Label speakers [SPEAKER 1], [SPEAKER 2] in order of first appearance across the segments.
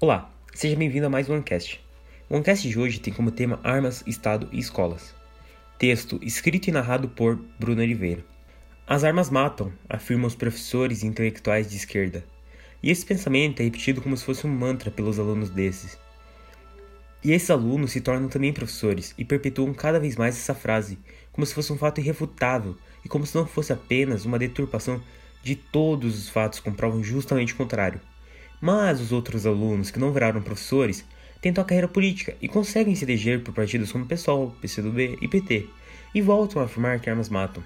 [SPEAKER 1] Olá, seja bem-vindo a mais um OneCast. O OneCast de hoje tem como tema Armas, Estado e Escolas. Texto escrito e narrado por Bruno Oliveira. As armas matam, afirmam os professores e intelectuais de esquerda. E esse pensamento é repetido como se fosse um mantra pelos alunos desses. E esses alunos se tornam também professores e perpetuam cada vez mais essa frase, como se fosse um fato irrefutável e como se não fosse apenas uma deturpação de todos os fatos que comprovam justamente o contrário. Mas os outros alunos que não viraram professores tentam a carreira política e conseguem se eleger por partidos como PSOL, PCdoB e PT, e voltam a afirmar que armas matam.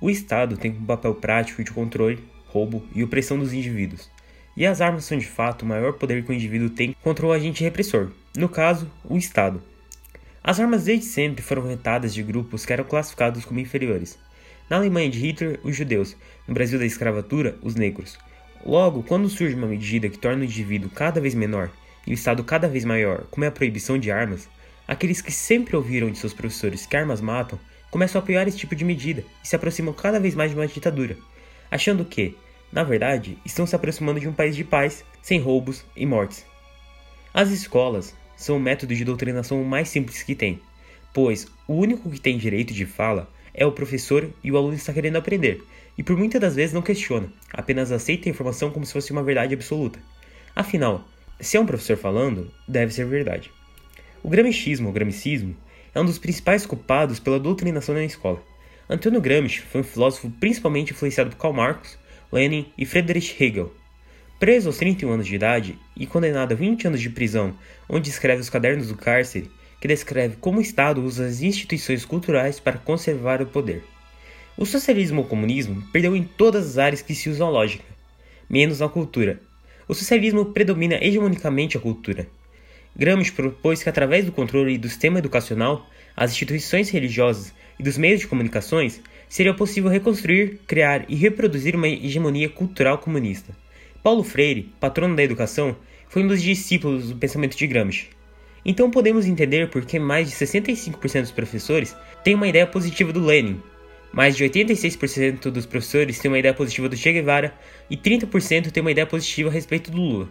[SPEAKER 1] O Estado tem como papel prático de controle, roubo e opressão dos indivíduos, e as armas são de fato o maior poder que o indivíduo tem contra o agente repressor, no caso, o Estado. As armas desde sempre foram vetadas de grupos que eram classificados como inferiores. Na Alemanha de Hitler, os judeus, no Brasil da escravatura, os negros, Logo, quando surge uma medida que torna o indivíduo cada vez menor e o Estado cada vez maior, como é a proibição de armas, aqueles que sempre ouviram de seus professores que armas matam começam a apoiar esse tipo de medida e se aproximam cada vez mais de uma ditadura, achando que, na verdade, estão se aproximando de um país de paz, sem roubos e mortes. As escolas são o método de doutrinação mais simples que tem, pois o único que tem direito de fala é o professor e o aluno está querendo aprender, e por muitas das vezes não questiona, apenas aceita a informação como se fosse uma verdade absoluta. Afinal, se é um professor falando, deve ser verdade. O gramichismo ou gramicismo é um dos principais culpados pela doutrinação na escola. Antônio Gramsci foi um filósofo principalmente influenciado por Karl Marx, Lenin e Friedrich Hegel. Preso aos 31 anos de idade e condenado a 20 anos de prisão, onde escreve os cadernos do cárcere, que descreve como o Estado usa as instituições culturais para conservar o poder. O socialismo ou comunismo perdeu em todas as áreas que se usam a lógica, menos na cultura. O socialismo predomina hegemonicamente a cultura. Gramsci propôs que, através do controle do sistema educacional, as instituições religiosas e dos meios de comunicações, seria possível reconstruir, criar e reproduzir uma hegemonia cultural comunista. Paulo Freire, patrono da educação, foi um dos discípulos do pensamento de Gramsci. Então podemos entender por que mais de 65% dos professores têm uma ideia positiva do Lenin, mais de 86% dos professores têm uma ideia positiva do Che Guevara e 30% têm uma ideia positiva a respeito do Lula.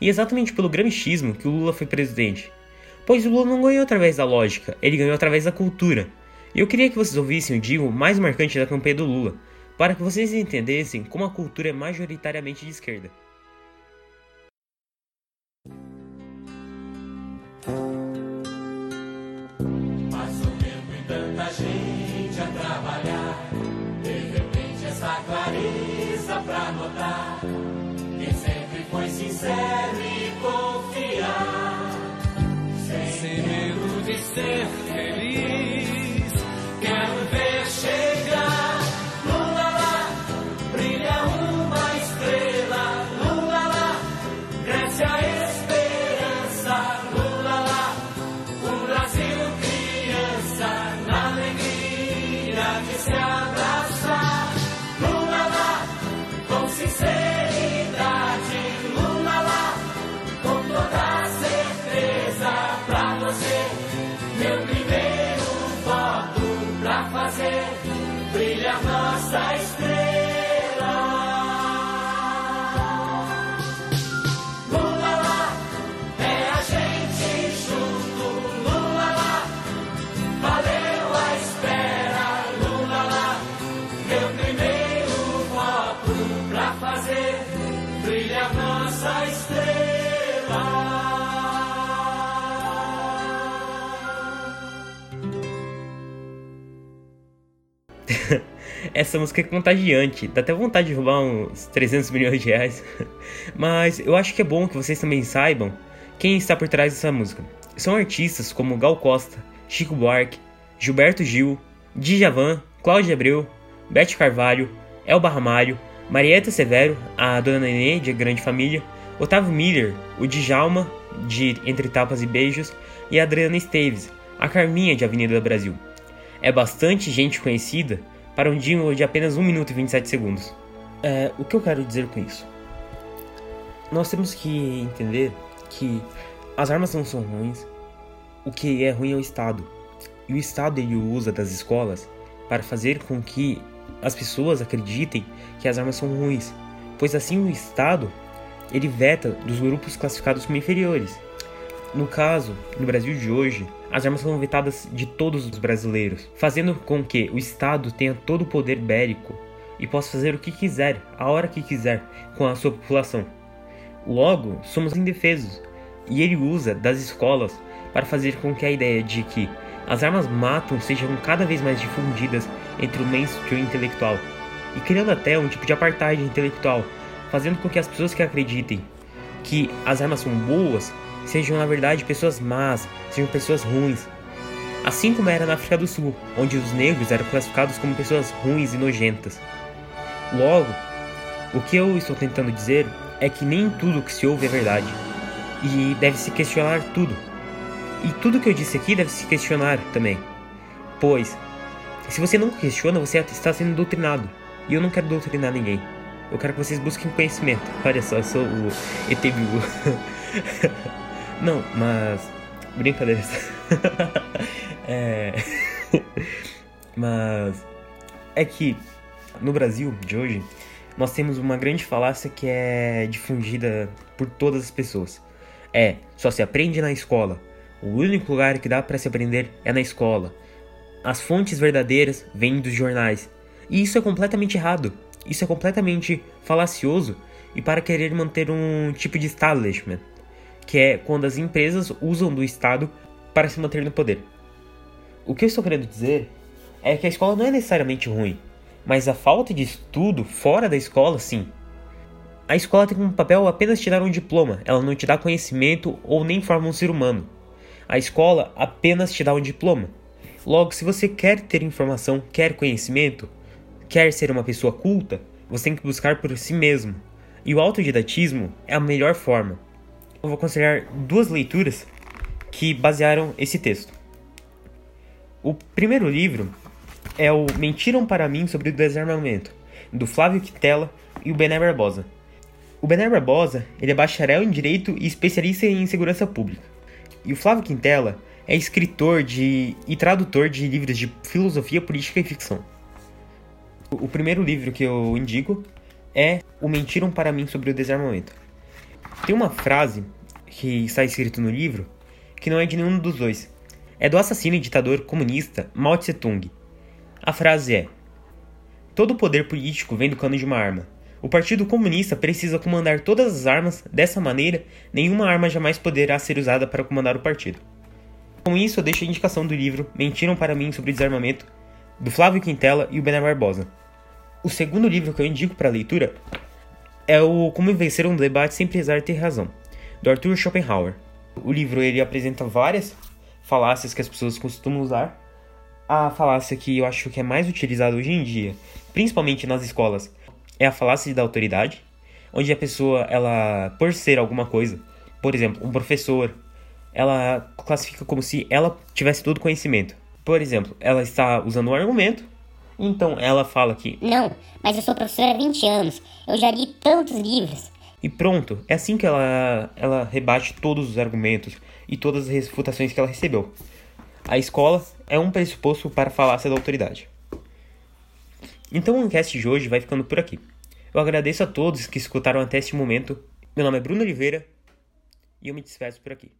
[SPEAKER 1] E é exatamente pelo gramichismo que o Lula foi presidente. Pois o Lula não ganhou através da lógica, ele ganhou através da cultura. E eu queria que vocês ouvissem o digo mais marcante da campanha do Lula, para que vocês entendessem como a cultura é majoritariamente de esquerda.
[SPEAKER 2] Meu
[SPEAKER 1] Essa música é contagiante, dá até vontade de roubar uns 300 milhões de reais. Mas eu acho que é bom que vocês também saibam quem está por trás dessa música. São artistas como Gal Costa, Chico Buarque, Gilberto Gil, Djavan, Cláudia Abreu, Beth Carvalho, Elba Ramalho, Marieta Severo, a Dona Nenê de Grande Família, Otávio Miller, o Djalma de Entre Tapas e Beijos e a Adriana Esteves, a Carminha de Avenida Brasil. É bastante gente conhecida para um jingle de apenas 1 minuto e 27 segundos. É, o que eu quero dizer com isso? Nós temos que entender que as armas não são ruins, o que é ruim é o Estado. E o Estado ele usa das escolas para fazer com que as pessoas acreditem que as armas são ruins, pois assim o Estado ele veta dos grupos classificados como inferiores. No caso, no Brasil de hoje, as armas são vetadas de todos os brasileiros, fazendo com que o Estado tenha todo o poder bélico e possa fazer o que quiser, a hora que quiser, com a sua população. Logo, somos indefesos, e ele usa das escolas para fazer com que a ideia de que as armas matam sejam cada vez mais difundidas entre o mainstream intelectual, e criando até um tipo de apartheid intelectual, fazendo com que as pessoas que acreditem que as armas são boas sejam na verdade pessoas más, sejam pessoas ruins. Assim como era na África do Sul, onde os negros eram classificados como pessoas ruins e nojentas. Logo, o que eu estou tentando dizer é que nem tudo que se ouve é verdade, e deve se questionar tudo. E tudo que eu disse aqui deve se questionar também, pois se você não questiona, você está sendo doutrinado, e eu não quero doutrinar ninguém. Eu quero que vocês busquem conhecimento. Olha só, eu sou o ET. Não, mas. Brincadeiras. é. mas. É que no Brasil de hoje, nós temos uma grande falácia que é difundida por todas as pessoas. É, só se aprende na escola. O único lugar que dá para se aprender é na escola. As fontes verdadeiras vêm dos jornais. E isso é completamente errado. Isso é completamente falacioso e para querer manter um tipo de establishment que é quando as empresas usam do Estado para se manter no poder. O que eu estou querendo dizer é que a escola não é necessariamente ruim, mas a falta de estudo fora da escola, sim. A escola tem como papel apenas te dar um diploma, ela não te dá conhecimento ou nem forma um ser humano. A escola apenas te dá um diploma. Logo, se você quer ter informação, quer conhecimento, quer ser uma pessoa culta, você tem que buscar por si mesmo. E o autodidatismo é a melhor forma eu vou considerar duas leituras que basearam esse texto. O primeiro livro é o Mentiram para mim sobre o desarmamento, do Flávio Quintela e o Bené Barbosa. O Bené Barbosa ele é bacharel em Direito e especialista em Segurança Pública. E o Flávio Quintela é escritor de, e tradutor de livros de filosofia, política e ficção. O primeiro livro que eu indico é O Mentiram para mim sobre o desarmamento. Tem uma frase que está escrito no livro que não é de nenhum dos dois. É do assassino e ditador comunista Mao Tse Tung. A frase é: Todo poder político vem do cano de uma arma. O Partido Comunista precisa comandar todas as armas, dessa maneira, nenhuma arma jamais poderá ser usada para comandar o partido. Com isso, eu deixo a indicação do livro Mentiram para mim sobre desarmamento, do Flávio Quintela e o Bené Barbosa. O segundo livro que eu indico para leitura é o Como Vencer um Debate Sem Precisar Ter Razão, do Arthur Schopenhauer. O livro ele apresenta várias falácias que as pessoas costumam usar. A falácia que eu acho que é mais utilizada hoje em dia, principalmente nas escolas, é a falácia da autoridade, onde a pessoa, ela, por ser alguma coisa, por exemplo, um professor, ela classifica como se ela tivesse todo conhecimento. Por exemplo, ela está usando um argumento então ela fala que.
[SPEAKER 3] Não, mas eu sou professora há 20 anos. Eu já li tantos livros.
[SPEAKER 1] E pronto, é assim que ela, ela rebate todos os argumentos e todas as refutações que ela recebeu. A escola é um pressuposto para a falácia da autoridade. Então o cast de hoje vai ficando por aqui. Eu agradeço a todos que escutaram até este momento. Meu nome é Bruno Oliveira e eu me despeço por aqui.